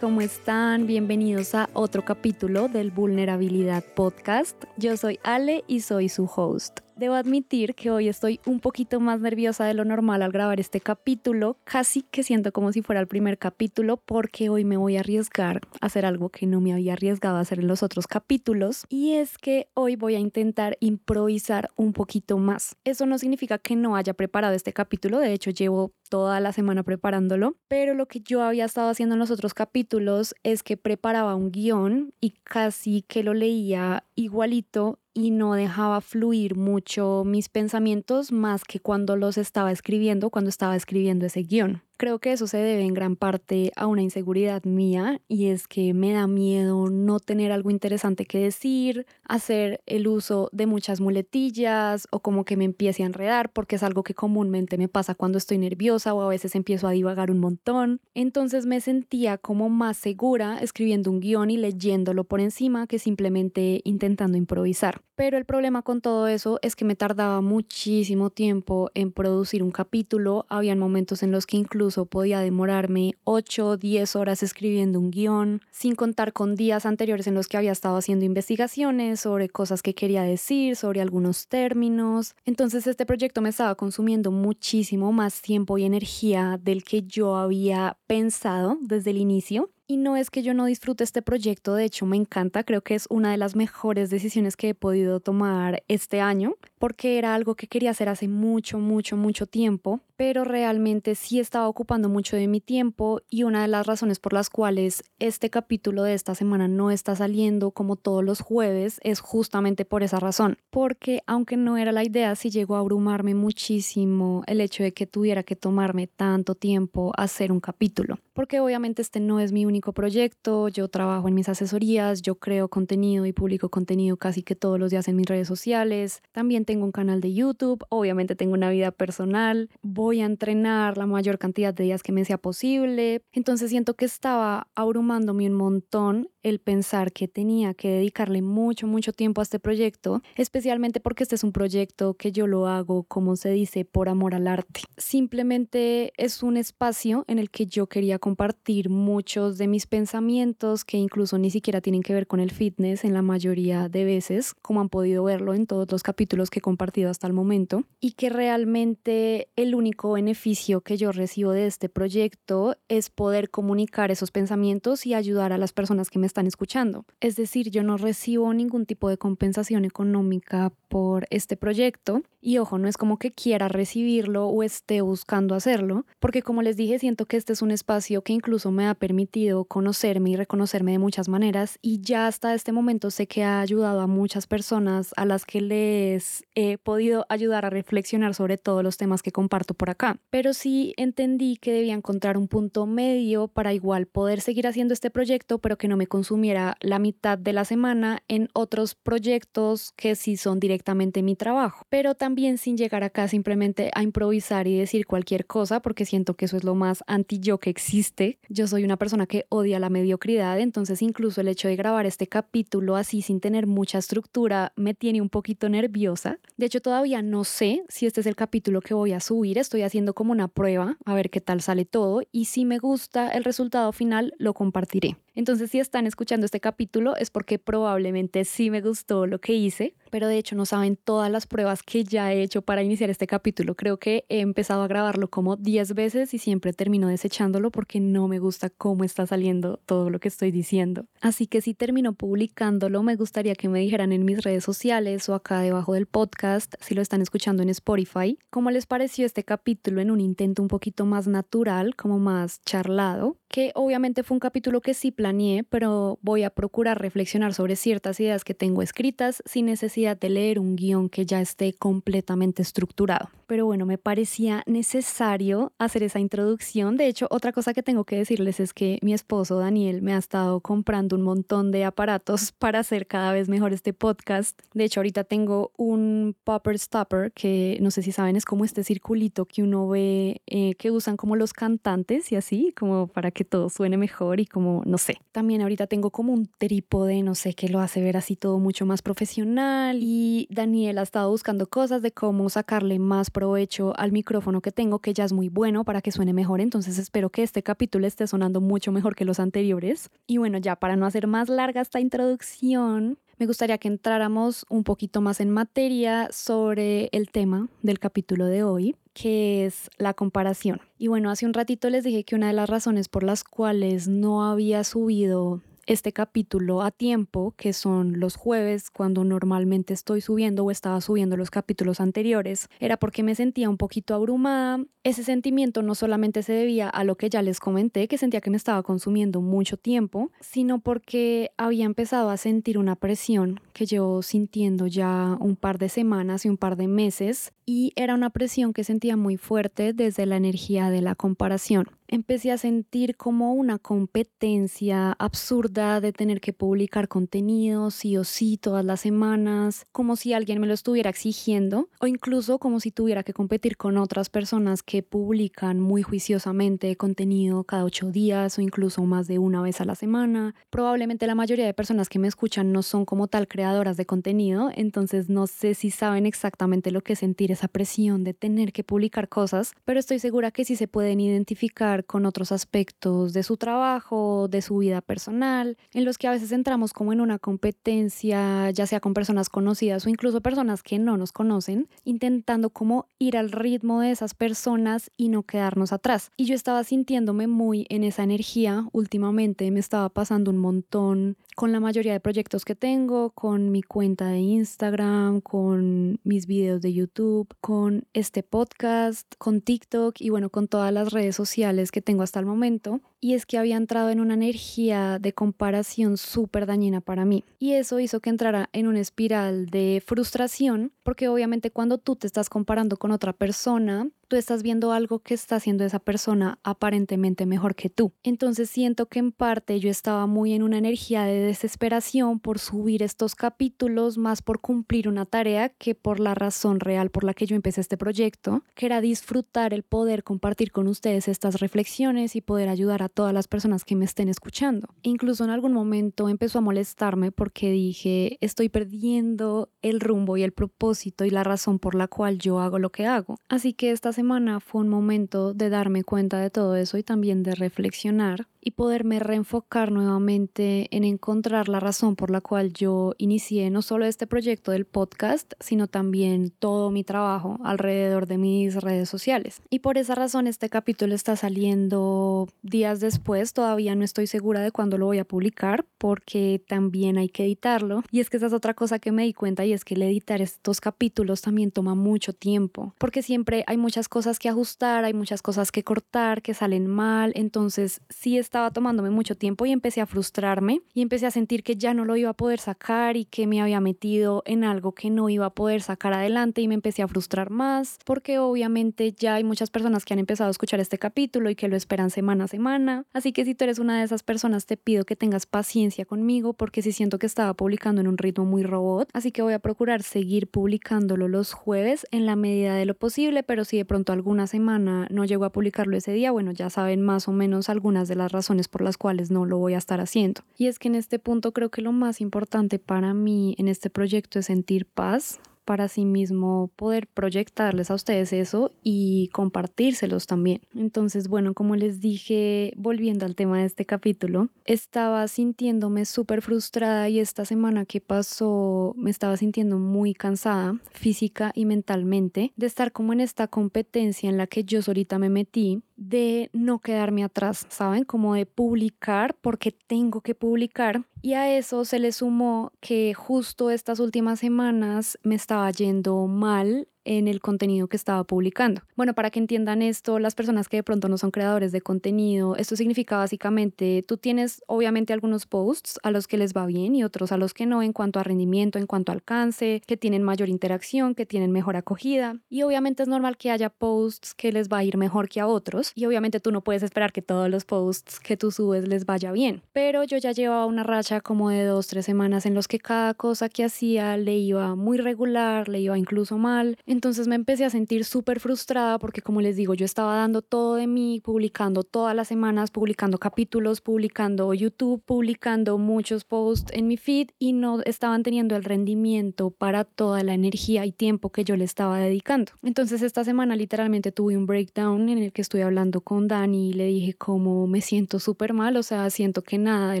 ¿cómo están? Bienvenidos a otro capítulo del Vulnerabilidad Podcast. Yo soy Ale y soy su host. Debo admitir que hoy estoy un poquito más nerviosa de lo normal al grabar este capítulo, casi que siento como si fuera el primer capítulo porque hoy me voy a arriesgar a hacer algo que no me había arriesgado a hacer en los otros capítulos. Y es que hoy voy a intentar improvisar un poquito más. Eso no significa que no haya preparado este capítulo, de hecho llevo toda la semana preparándolo, pero lo que yo había estado haciendo en los otros capítulos es que preparaba un guion y casi que lo leía igualito y no dejaba fluir mucho mis pensamientos más que cuando los estaba escribiendo, cuando estaba escribiendo ese guion. Creo que eso se debe en gran parte a una inseguridad mía y es que me da miedo no tener algo interesante que decir, hacer el uso de muchas muletillas o como que me empiece a enredar porque es algo que comúnmente me pasa cuando estoy nerviosa o a veces empiezo a divagar un montón. Entonces me sentía como más segura escribiendo un guion y leyéndolo por encima que simplemente intentando improvisar. Pero el problema con todo eso es que me tardaba muchísimo tiempo en producir un capítulo. Habían momentos en los que incluso podía demorarme 8 o 10 horas escribiendo un guion, sin contar con días anteriores en los que había estado haciendo investigaciones sobre cosas que quería decir, sobre algunos términos. Entonces este proyecto me estaba consumiendo muchísimo más tiempo y energía del que yo había pensado desde el inicio. Y no es que yo no disfrute este proyecto, de hecho me encanta, creo que es una de las mejores decisiones que he podido tomar este año, porque era algo que quería hacer hace mucho, mucho, mucho tiempo, pero realmente sí estaba ocupando mucho de mi tiempo y una de las razones por las cuales este capítulo de esta semana no está saliendo como todos los jueves es justamente por esa razón, porque aunque no era la idea, sí llegó a abrumarme muchísimo el hecho de que tuviera que tomarme tanto tiempo hacer un capítulo, porque obviamente este no es mi único proyecto, yo trabajo en mis asesorías, yo creo contenido y publico contenido casi que todos los días en mis redes sociales, también tengo un canal de YouTube, obviamente tengo una vida personal, voy a entrenar la mayor cantidad de días que me sea posible, entonces siento que estaba abrumándome un montón el pensar que tenía que dedicarle mucho, mucho tiempo a este proyecto, especialmente porque este es un proyecto que yo lo hago, como se dice, por amor al arte. Simplemente es un espacio en el que yo quería compartir muchos de mis pensamientos que incluso ni siquiera tienen que ver con el fitness en la mayoría de veces, como han podido verlo en todos los capítulos que he compartido hasta el momento, y que realmente el único beneficio que yo recibo de este proyecto es poder comunicar esos pensamientos y ayudar a las personas que me están escuchando. Es decir, yo no recibo ningún tipo de compensación económica por este proyecto y ojo, no es como que quiera recibirlo o esté buscando hacerlo, porque como les dije, siento que este es un espacio que incluso me ha permitido conocerme y reconocerme de muchas maneras y ya hasta este momento sé que ha ayudado a muchas personas a las que les he podido ayudar a reflexionar sobre todos los temas que comparto por acá. Pero sí entendí que debía encontrar un punto medio para igual poder seguir haciendo este proyecto, pero que no me consumiera la mitad de la semana en otros proyectos que sí son directamente mi trabajo. Pero también sin llegar acá simplemente a improvisar y decir cualquier cosa, porque siento que eso es lo más anti yo que existe. Yo soy una persona que odia la mediocridad, entonces incluso el hecho de grabar este capítulo así sin tener mucha estructura me tiene un poquito nerviosa. De hecho, todavía no sé si este es el capítulo que voy a subir, estoy haciendo como una prueba a ver qué tal sale todo y si me gusta el resultado final lo compartiré. Entonces, si están escuchando este capítulo es porque probablemente sí me gustó lo que hice, pero de hecho no saben todas las pruebas que ya he hecho para iniciar este capítulo. Creo que he empezado a grabarlo como 10 veces y siempre termino desechándolo porque no me gusta cómo está saliendo todo lo que estoy diciendo. Así que si termino publicándolo, me gustaría que me dijeran en mis redes sociales o acá debajo del podcast, si lo están escuchando en Spotify, cómo les pareció este capítulo en un intento un poquito más natural, como más charlado, que obviamente fue un capítulo que sí planeé, pero voy a procurar reflexionar sobre ciertas ideas que tengo escritas sin necesidad de leer un guion que ya esté completamente estructurado. Pero bueno, me parecía necesario hacer esa introducción. De hecho, otra cosa que tengo que decirles es que mi esposo Daniel me ha estado comprando un montón de aparatos para hacer cada vez mejor este podcast. De hecho, ahorita tengo un popper stopper que no sé si saben, es como este circulito que uno ve eh, que usan como los cantantes y así, como para que todo suene mejor y como, no sé. También ahorita tengo como un trípode, no sé, que lo hace ver así todo mucho más profesional y Daniel ha estado buscando cosas de cómo sacarle más provecho al micrófono que tengo, que ya es muy bueno para que suene mejor, entonces espero que este capítulo esté sonando mucho mejor que los anteriores. Y bueno, ya para no hacer más larga esta introducción, me gustaría que entráramos un poquito más en materia sobre el tema del capítulo de hoy, que es la comparación. Y bueno, hace un ratito les dije que una de las razones por las cuales no había subido este capítulo a tiempo, que son los jueves, cuando normalmente estoy subiendo o estaba subiendo los capítulos anteriores, era porque me sentía un poquito abrumada. Ese sentimiento no solamente se debía a lo que ya les comenté, que sentía que me estaba consumiendo mucho tiempo, sino porque había empezado a sentir una presión que yo sintiendo ya un par de semanas y un par de meses, y era una presión que sentía muy fuerte desde la energía de la comparación empecé a sentir como una competencia absurda de tener que publicar contenido sí o sí todas las semanas, como si alguien me lo estuviera exigiendo o incluso como si tuviera que competir con otras personas que publican muy juiciosamente contenido cada ocho días o incluso más de una vez a la semana. Probablemente la mayoría de personas que me escuchan no son como tal creadoras de contenido, entonces no sé si saben exactamente lo que sentir esa presión de tener que publicar cosas, pero estoy segura que sí se pueden identificar con otros aspectos de su trabajo, de su vida personal, en los que a veces entramos como en una competencia, ya sea con personas conocidas o incluso personas que no nos conocen, intentando como ir al ritmo de esas personas y no quedarnos atrás. Y yo estaba sintiéndome muy en esa energía últimamente, me estaba pasando un montón con la mayoría de proyectos que tengo, con mi cuenta de Instagram, con mis videos de YouTube, con este podcast, con TikTok y bueno, con todas las redes sociales que tengo hasta el momento y es que había entrado en una energía de comparación súper dañina para mí. Y eso hizo que entrara en una espiral de frustración, porque obviamente cuando tú te estás comparando con otra persona, tú estás viendo algo que está haciendo esa persona aparentemente mejor que tú. Entonces siento que en parte yo estaba muy en una energía de desesperación por subir estos capítulos, más por cumplir una tarea que por la razón real por la que yo empecé este proyecto, que era disfrutar el poder compartir con ustedes estas reflexiones y poder ayudar a todas las personas que me estén escuchando. Incluso en algún momento empezó a molestarme porque dije, estoy perdiendo el rumbo y el propósito y la razón por la cual yo hago lo que hago. Así que esta semana fue un momento de darme cuenta de todo eso y también de reflexionar y poderme reenfocar nuevamente en encontrar la razón por la cual yo inicié no solo este proyecto del podcast, sino también todo mi trabajo alrededor de mis redes sociales. Y por esa razón este capítulo está saliendo días después, todavía no estoy segura de cuándo lo voy a publicar porque también hay que editarlo. Y es que esa es otra cosa que me di cuenta y es que el editar estos capítulos también toma mucho tiempo, porque siempre hay muchas cosas que ajustar, hay muchas cosas que cortar, que salen mal, entonces sí estaba tomándome mucho tiempo y empecé a frustrarme y empecé a sentir que ya no lo iba a poder sacar y que me había metido en algo que no iba a poder sacar adelante y me empecé a frustrar más porque obviamente ya hay muchas personas que han empezado a escuchar este capítulo y que lo esperan semana a semana. Así que si tú eres una de esas personas te pido que tengas paciencia conmigo porque si siento que estaba publicando en un ritmo muy robot. Así que voy a procurar seguir publicándolo los jueves en la medida de lo posible, pero si de pronto alguna semana no llego a publicarlo ese día, bueno, ya saben más o menos algunas de las razones por las cuales no lo voy a estar haciendo. Y es que en este punto creo que lo más importante para mí en este proyecto es sentir paz, para sí mismo poder proyectarles a ustedes eso y compartírselos también. Entonces, bueno, como les dije, volviendo al tema de este capítulo, estaba sintiéndome súper frustrada y esta semana que pasó me estaba sintiendo muy cansada física y mentalmente de estar como en esta competencia en la que yo solita me metí de no quedarme atrás, ¿saben? Como de publicar porque tengo que publicar. Y a eso se le sumó que justo estas últimas semanas me estaba yendo mal en el contenido que estaba publicando. Bueno, para que entiendan esto, las personas que de pronto no son creadores de contenido, esto significa básicamente, tú tienes obviamente algunos posts a los que les va bien y otros a los que no en cuanto a rendimiento, en cuanto a alcance, que tienen mayor interacción, que tienen mejor acogida. Y obviamente es normal que haya posts que les va a ir mejor que a otros. Y obviamente tú no puedes esperar que todos los posts que tú subes les vaya bien. Pero yo ya llevaba una racha como de dos, tres semanas en los que cada cosa que hacía le iba muy regular, le iba incluso mal. Entonces me empecé a sentir súper frustrada porque como les digo, yo estaba dando todo de mí, publicando todas las semanas, publicando capítulos, publicando YouTube, publicando muchos posts en mi feed y no estaban teniendo el rendimiento para toda la energía y tiempo que yo le estaba dedicando. Entonces esta semana literalmente tuve un breakdown en el que estoy hablando con Dani y le dije como me siento súper mal, o sea, siento que nada de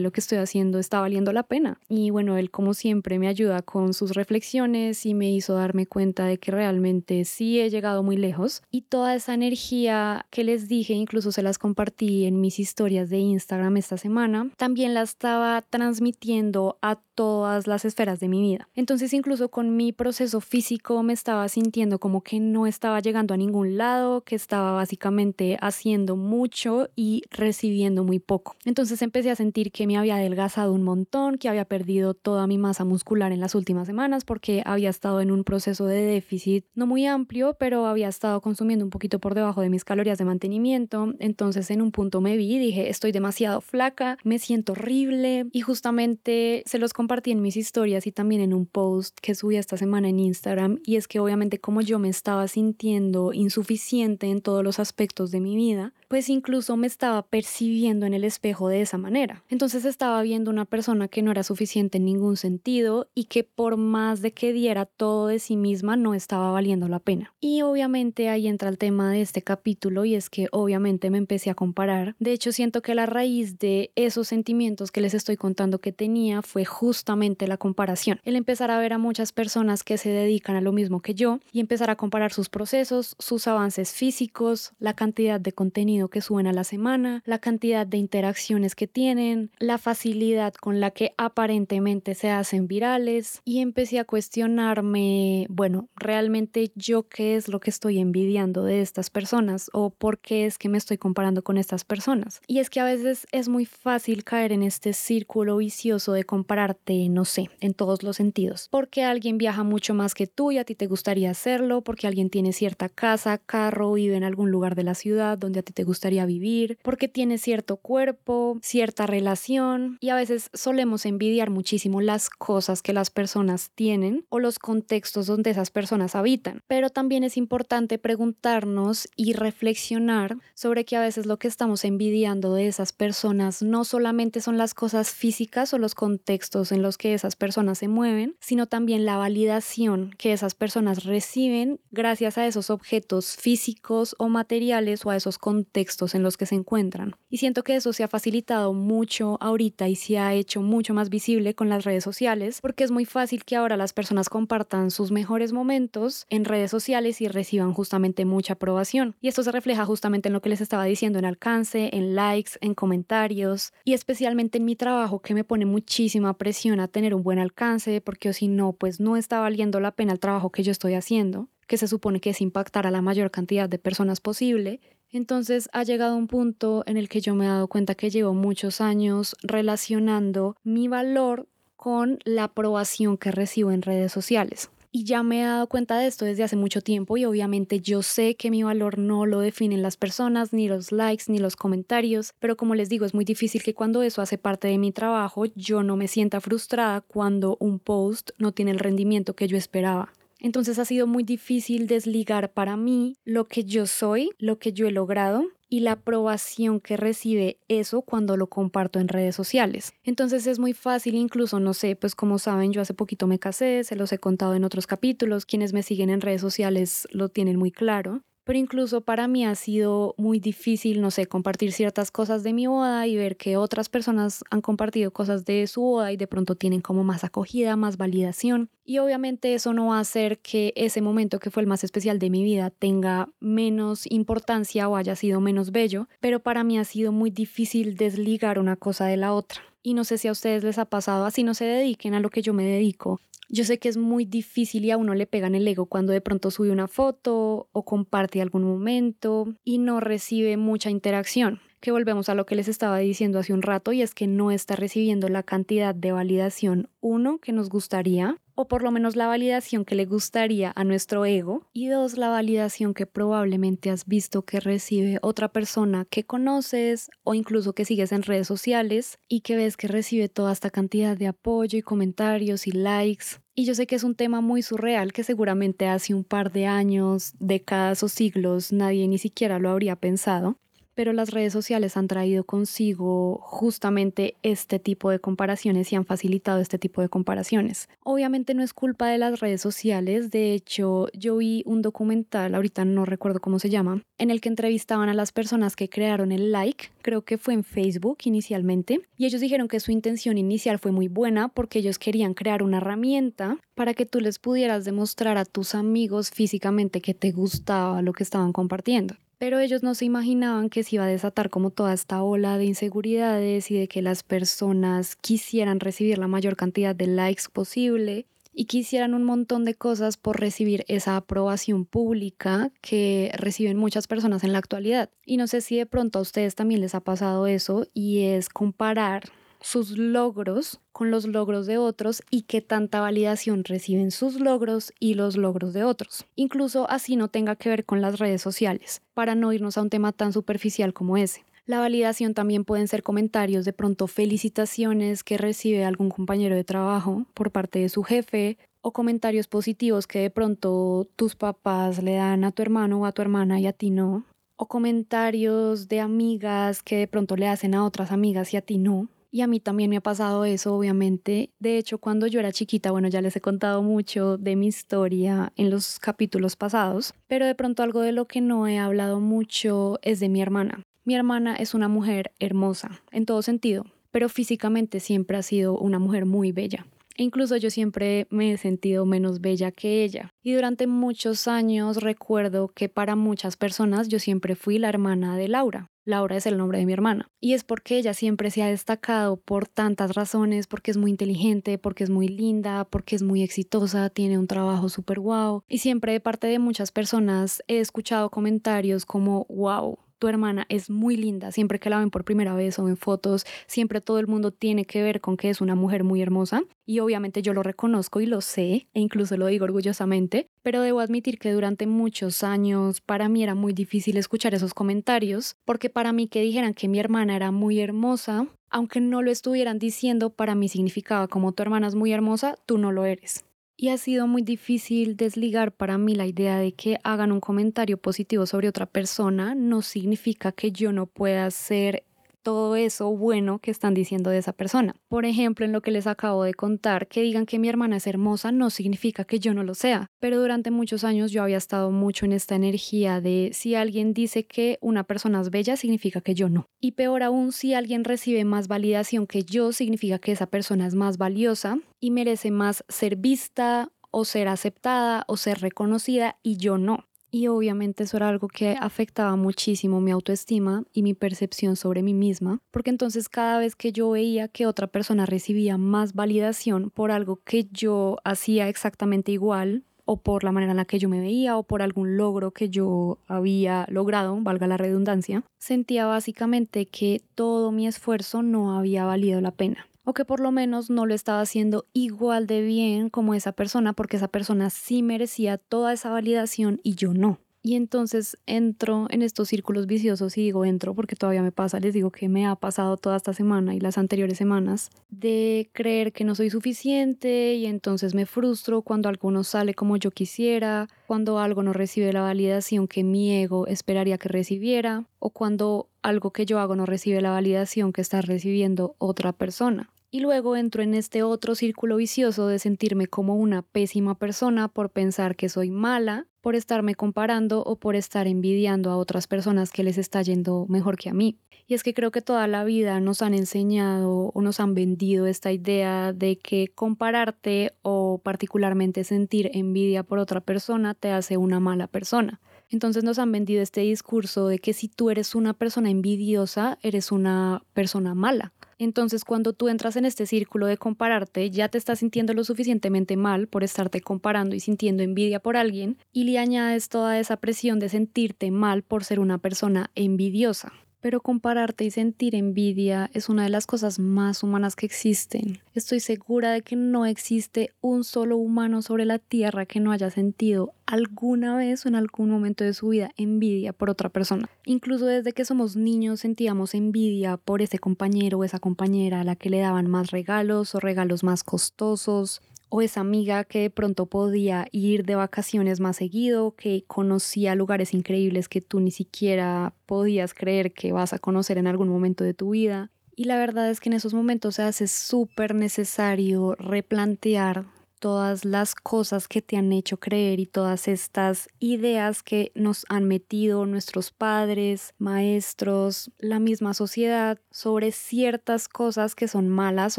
lo que estoy haciendo está valiendo la pena. Y bueno, él como siempre me ayuda con sus reflexiones y me hizo darme cuenta de que realmente sí he llegado muy lejos y toda esa energía que les dije, incluso se las compartí en mis historias de Instagram esta semana, también la estaba transmitiendo a todas las esferas de mi vida. Entonces incluso con mi proceso físico me estaba sintiendo como que no estaba llegando a ningún lado, que estaba básicamente haciendo mucho y recibiendo muy poco. Entonces empecé a sentir que me había adelgazado un montón, que había perdido toda mi masa muscular en las últimas semanas porque había estado en un proceso de déficit no muy amplio, pero había estado consumiendo un poquito por debajo de mis calorías de mantenimiento. Entonces en un punto me vi y dije, estoy demasiado flaca, me siento horrible y justamente se los compartí en mis historias y también en un post que subí esta semana en Instagram y es que obviamente como yo me estaba sintiendo insuficiente en todos los aspectos de mi vida, pues incluso me estaba percibiendo en el espejo de esa manera. Entonces estaba viendo una persona que no era suficiente en ningún sentido y que por más de que diera todo de sí misma no estaba valiendo la pena. Y obviamente ahí entra el tema de este capítulo y es que obviamente me empecé a comparar. De hecho siento que la raíz de esos sentimientos que les estoy contando que tenía fue justamente la comparación. El empezar a ver a muchas personas que se dedican a lo mismo que yo y empezar a comparar sus procesos, sus avances físicos, la cantidad de contenido que suben a la semana, la cantidad de interacciones que tienen, la facilidad con la que aparentemente se hacen virales y empecé a cuestionarme, bueno, realmente yo qué es lo que estoy envidiando de estas personas o por qué es que me estoy comparando con estas personas. Y es que a veces es muy fácil caer en este círculo vicioso de compararte, no sé, en todos los sentidos. Porque alguien viaja mucho más que tú y a ti te gustaría hacerlo, porque alguien tiene cierta casa, carro, vive en algún lugar de la ciudad donde a ti te gustaría vivir, porque tiene cierto cuerpo, cierta relación y a veces solemos envidiar muchísimo las cosas que las personas tienen o los contextos donde esas personas habitan. Pero también es importante preguntarnos y reflexionar sobre que a veces lo que estamos envidiando de esas personas no solamente son las cosas físicas o los contextos en los que esas personas se mueven, sino también la validación que esas personas reciben gracias a esos objetos físicos o materiales o a esos contextos textos en los que se encuentran. Y siento que eso se ha facilitado mucho ahorita y se ha hecho mucho más visible con las redes sociales, porque es muy fácil que ahora las personas compartan sus mejores momentos en redes sociales y reciban justamente mucha aprobación. Y esto se refleja justamente en lo que les estaba diciendo, en alcance, en likes, en comentarios y especialmente en mi trabajo que me pone muchísima presión a tener un buen alcance, porque si no, pues no está valiendo la pena el trabajo que yo estoy haciendo que se supone que es impactar a la mayor cantidad de personas posible, entonces ha llegado un punto en el que yo me he dado cuenta que llevo muchos años relacionando mi valor con la aprobación que recibo en redes sociales. Y ya me he dado cuenta de esto desde hace mucho tiempo y obviamente yo sé que mi valor no lo definen las personas, ni los likes, ni los comentarios, pero como les digo, es muy difícil que cuando eso hace parte de mi trabajo yo no me sienta frustrada cuando un post no tiene el rendimiento que yo esperaba. Entonces ha sido muy difícil desligar para mí lo que yo soy, lo que yo he logrado y la aprobación que recibe eso cuando lo comparto en redes sociales. Entonces es muy fácil, incluso, no sé, pues como saben, yo hace poquito me casé, se los he contado en otros capítulos, quienes me siguen en redes sociales lo tienen muy claro pero incluso para mí ha sido muy difícil, no sé, compartir ciertas cosas de mi boda y ver que otras personas han compartido cosas de su boda y de pronto tienen como más acogida, más validación. Y obviamente eso no va a hacer que ese momento que fue el más especial de mi vida tenga menos importancia o haya sido menos bello, pero para mí ha sido muy difícil desligar una cosa de la otra. Y no sé si a ustedes les ha pasado, así no se dediquen a lo que yo me dedico, yo sé que es muy difícil y a uno le pegan el ego cuando de pronto sube una foto o comparte algún momento y no recibe mucha interacción. Que volvemos a lo que les estaba diciendo hace un rato y es que no está recibiendo la cantidad de validación, uno, que nos gustaría, o por lo menos la validación que le gustaría a nuestro ego, y dos, la validación que probablemente has visto que recibe otra persona que conoces o incluso que sigues en redes sociales y que ves que recibe toda esta cantidad de apoyo y comentarios y likes. Y yo sé que es un tema muy surreal que seguramente hace un par de años, décadas o siglos nadie ni siquiera lo habría pensado, pero las redes sociales han traído consigo justamente este tipo de comparaciones y han facilitado este tipo de comparaciones. Obviamente no es culpa de las redes sociales, de hecho yo vi un documental, ahorita no recuerdo cómo se llama, en el que entrevistaban a las personas que crearon el like, creo que fue en Facebook inicialmente, y ellos dijeron que su intención inicial fue muy buena porque ellos querían crear una herramienta para que tú les pudieras demostrar a tus amigos físicamente que te gustaba lo que estaban compartiendo pero ellos no se imaginaban que se iba a desatar como toda esta ola de inseguridades y de que las personas quisieran recibir la mayor cantidad de likes posible y quisieran un montón de cosas por recibir esa aprobación pública que reciben muchas personas en la actualidad. Y no sé si de pronto a ustedes también les ha pasado eso y es comparar sus logros con los logros de otros y qué tanta validación reciben sus logros y los logros de otros. Incluso así no tenga que ver con las redes sociales, para no irnos a un tema tan superficial como ese. La validación también pueden ser comentarios, de pronto felicitaciones que recibe algún compañero de trabajo por parte de su jefe o comentarios positivos que de pronto tus papás le dan a tu hermano o a tu hermana y a ti no. O comentarios de amigas que de pronto le hacen a otras amigas y a ti no. Y a mí también me ha pasado eso, obviamente. De hecho, cuando yo era chiquita, bueno, ya les he contado mucho de mi historia en los capítulos pasados, pero de pronto algo de lo que no he hablado mucho es de mi hermana. Mi hermana es una mujer hermosa, en todo sentido, pero físicamente siempre ha sido una mujer muy bella. E incluso yo siempre me he sentido menos bella que ella. Y durante muchos años recuerdo que para muchas personas yo siempre fui la hermana de Laura. Laura es el nombre de mi hermana. Y es porque ella siempre se ha destacado por tantas razones, porque es muy inteligente, porque es muy linda, porque es muy exitosa, tiene un trabajo súper guau. Y siempre de parte de muchas personas he escuchado comentarios como, wow, tu hermana es muy linda, siempre que la ven por primera vez o en fotos, siempre todo el mundo tiene que ver con que es una mujer muy hermosa y obviamente yo lo reconozco y lo sé e incluso lo digo orgullosamente, pero debo admitir que durante muchos años para mí era muy difícil escuchar esos comentarios porque para mí que dijeran que mi hermana era muy hermosa, aunque no lo estuvieran diciendo, para mí significaba como tu hermana es muy hermosa, tú no lo eres. Y ha sido muy difícil desligar para mí la idea de que hagan un comentario positivo sobre otra persona no significa que yo no pueda ser todo eso bueno que están diciendo de esa persona. Por ejemplo, en lo que les acabo de contar, que digan que mi hermana es hermosa no significa que yo no lo sea, pero durante muchos años yo había estado mucho en esta energía de si alguien dice que una persona es bella significa que yo no. Y peor aún, si alguien recibe más validación que yo significa que esa persona es más valiosa y merece más ser vista o ser aceptada o ser reconocida y yo no. Y obviamente eso era algo que afectaba muchísimo mi autoestima y mi percepción sobre mí misma, porque entonces cada vez que yo veía que otra persona recibía más validación por algo que yo hacía exactamente igual, o por la manera en la que yo me veía o por algún logro que yo había logrado, valga la redundancia, sentía básicamente que todo mi esfuerzo no había valido la pena o que por lo menos no lo estaba haciendo igual de bien como esa persona, porque esa persona sí merecía toda esa validación y yo no. Y entonces entro en estos círculos viciosos y digo entro porque todavía me pasa, les digo que me ha pasado toda esta semana y las anteriores semanas de creer que no soy suficiente y entonces me frustro cuando algo no sale como yo quisiera, cuando algo no recibe la validación que mi ego esperaría que recibiera o cuando algo que yo hago no recibe la validación que está recibiendo otra persona. Y luego entro en este otro círculo vicioso de sentirme como una pésima persona por pensar que soy mala, por estarme comparando o por estar envidiando a otras personas que les está yendo mejor que a mí. Y es que creo que toda la vida nos han enseñado o nos han vendido esta idea de que compararte o particularmente sentir envidia por otra persona te hace una mala persona. Entonces nos han vendido este discurso de que si tú eres una persona envidiosa, eres una persona mala. Entonces, cuando tú entras en este círculo de compararte, ya te estás sintiendo lo suficientemente mal por estarte comparando y sintiendo envidia por alguien, y le añades toda esa presión de sentirte mal por ser una persona envidiosa. Pero compararte y sentir envidia es una de las cosas más humanas que existen. Estoy segura de que no existe un solo humano sobre la Tierra que no haya sentido alguna vez o en algún momento de su vida envidia por otra persona. Incluso desde que somos niños sentíamos envidia por ese compañero o esa compañera a la que le daban más regalos o regalos más costosos o esa amiga que de pronto podía ir de vacaciones más seguido, que conocía lugares increíbles que tú ni siquiera podías creer que vas a conocer en algún momento de tu vida. Y la verdad es que en esos momentos se hace súper necesario replantear todas las cosas que te han hecho creer y todas estas ideas que nos han metido nuestros padres, maestros, la misma sociedad sobre ciertas cosas que son malas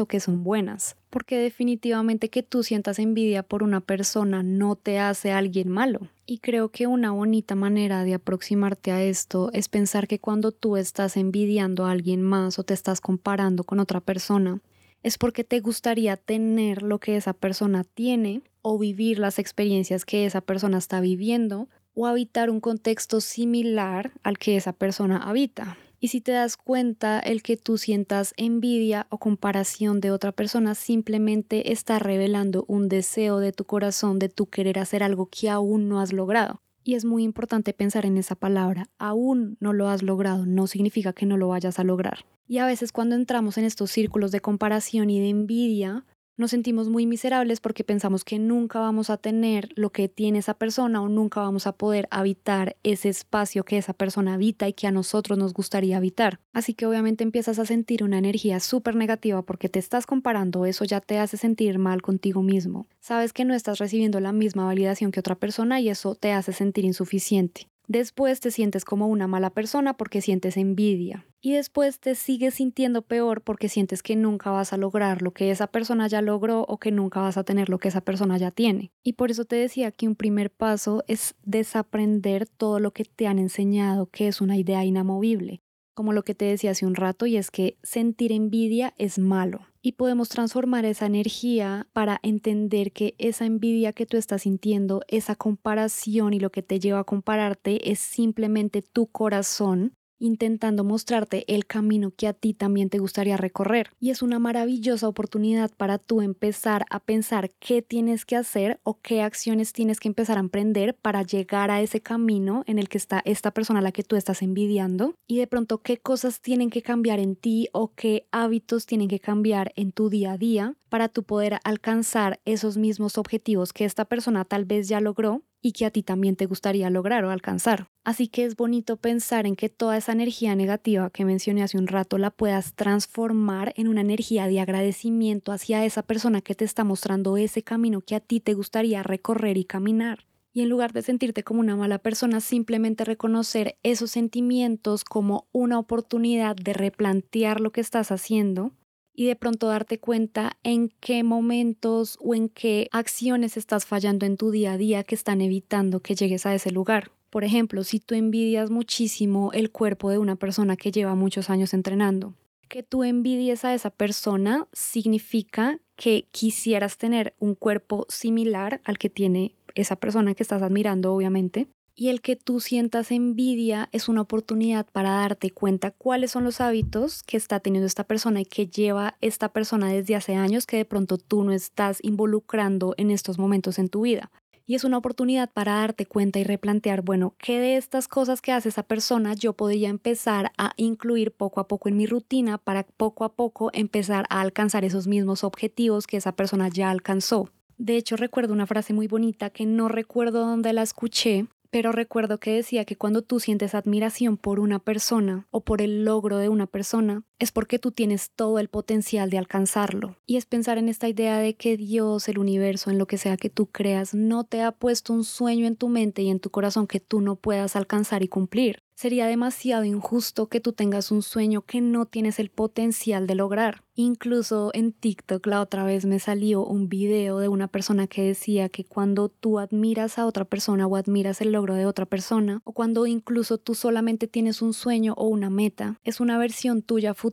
o que son buenas. Porque definitivamente que tú sientas envidia por una persona no te hace alguien malo. Y creo que una bonita manera de aproximarte a esto es pensar que cuando tú estás envidiando a alguien más o te estás comparando con otra persona, es porque te gustaría tener lo que esa persona tiene o vivir las experiencias que esa persona está viviendo o habitar un contexto similar al que esa persona habita. Y si te das cuenta, el que tú sientas envidia o comparación de otra persona simplemente está revelando un deseo de tu corazón de tu querer hacer algo que aún no has logrado. Y es muy importante pensar en esa palabra. Aún no lo has logrado, no significa que no lo vayas a lograr. Y a veces cuando entramos en estos círculos de comparación y de envidia, nos sentimos muy miserables porque pensamos que nunca vamos a tener lo que tiene esa persona o nunca vamos a poder habitar ese espacio que esa persona habita y que a nosotros nos gustaría habitar. Así que obviamente empiezas a sentir una energía súper negativa porque te estás comparando, eso ya te hace sentir mal contigo mismo. Sabes que no estás recibiendo la misma validación que otra persona y eso te hace sentir insuficiente. Después te sientes como una mala persona porque sientes envidia. Y después te sigues sintiendo peor porque sientes que nunca vas a lograr lo que esa persona ya logró o que nunca vas a tener lo que esa persona ya tiene. Y por eso te decía que un primer paso es desaprender todo lo que te han enseñado que es una idea inamovible. Como lo que te decía hace un rato y es que sentir envidia es malo y podemos transformar esa energía para entender que esa envidia que tú estás sintiendo, esa comparación y lo que te lleva a compararte es simplemente tu corazón intentando mostrarte el camino que a ti también te gustaría recorrer. Y es una maravillosa oportunidad para tú empezar a pensar qué tienes que hacer o qué acciones tienes que empezar a emprender para llegar a ese camino en el que está esta persona a la que tú estás envidiando y de pronto qué cosas tienen que cambiar en ti o qué hábitos tienen que cambiar en tu día a día para tú poder alcanzar esos mismos objetivos que esta persona tal vez ya logró y que a ti también te gustaría lograr o alcanzar. Así que es bonito pensar en que toda esa energía negativa que mencioné hace un rato la puedas transformar en una energía de agradecimiento hacia esa persona que te está mostrando ese camino que a ti te gustaría recorrer y caminar. Y en lugar de sentirte como una mala persona, simplemente reconocer esos sentimientos como una oportunidad de replantear lo que estás haciendo y de pronto darte cuenta en qué momentos o en qué acciones estás fallando en tu día a día que están evitando que llegues a ese lugar. Por ejemplo, si tú envidias muchísimo el cuerpo de una persona que lleva muchos años entrenando, que tú envidies a esa persona significa que quisieras tener un cuerpo similar al que tiene esa persona que estás admirando, obviamente, y el que tú sientas envidia es una oportunidad para darte cuenta cuáles son los hábitos que está teniendo esta persona y que lleva esta persona desde hace años que de pronto tú no estás involucrando en estos momentos en tu vida. Y es una oportunidad para darte cuenta y replantear, bueno, ¿qué de estas cosas que hace esa persona yo podría empezar a incluir poco a poco en mi rutina para poco a poco empezar a alcanzar esos mismos objetivos que esa persona ya alcanzó? De hecho, recuerdo una frase muy bonita que no recuerdo dónde la escuché, pero recuerdo que decía que cuando tú sientes admiración por una persona o por el logro de una persona, es porque tú tienes todo el potencial de alcanzarlo. Y es pensar en esta idea de que Dios, el universo, en lo que sea que tú creas, no te ha puesto un sueño en tu mente y en tu corazón que tú no puedas alcanzar y cumplir. Sería demasiado injusto que tú tengas un sueño que no tienes el potencial de lograr. Incluso en TikTok la otra vez me salió un video de una persona que decía que cuando tú admiras a otra persona o admiras el logro de otra persona, o cuando incluso tú solamente tienes un sueño o una meta, es una versión tuya futura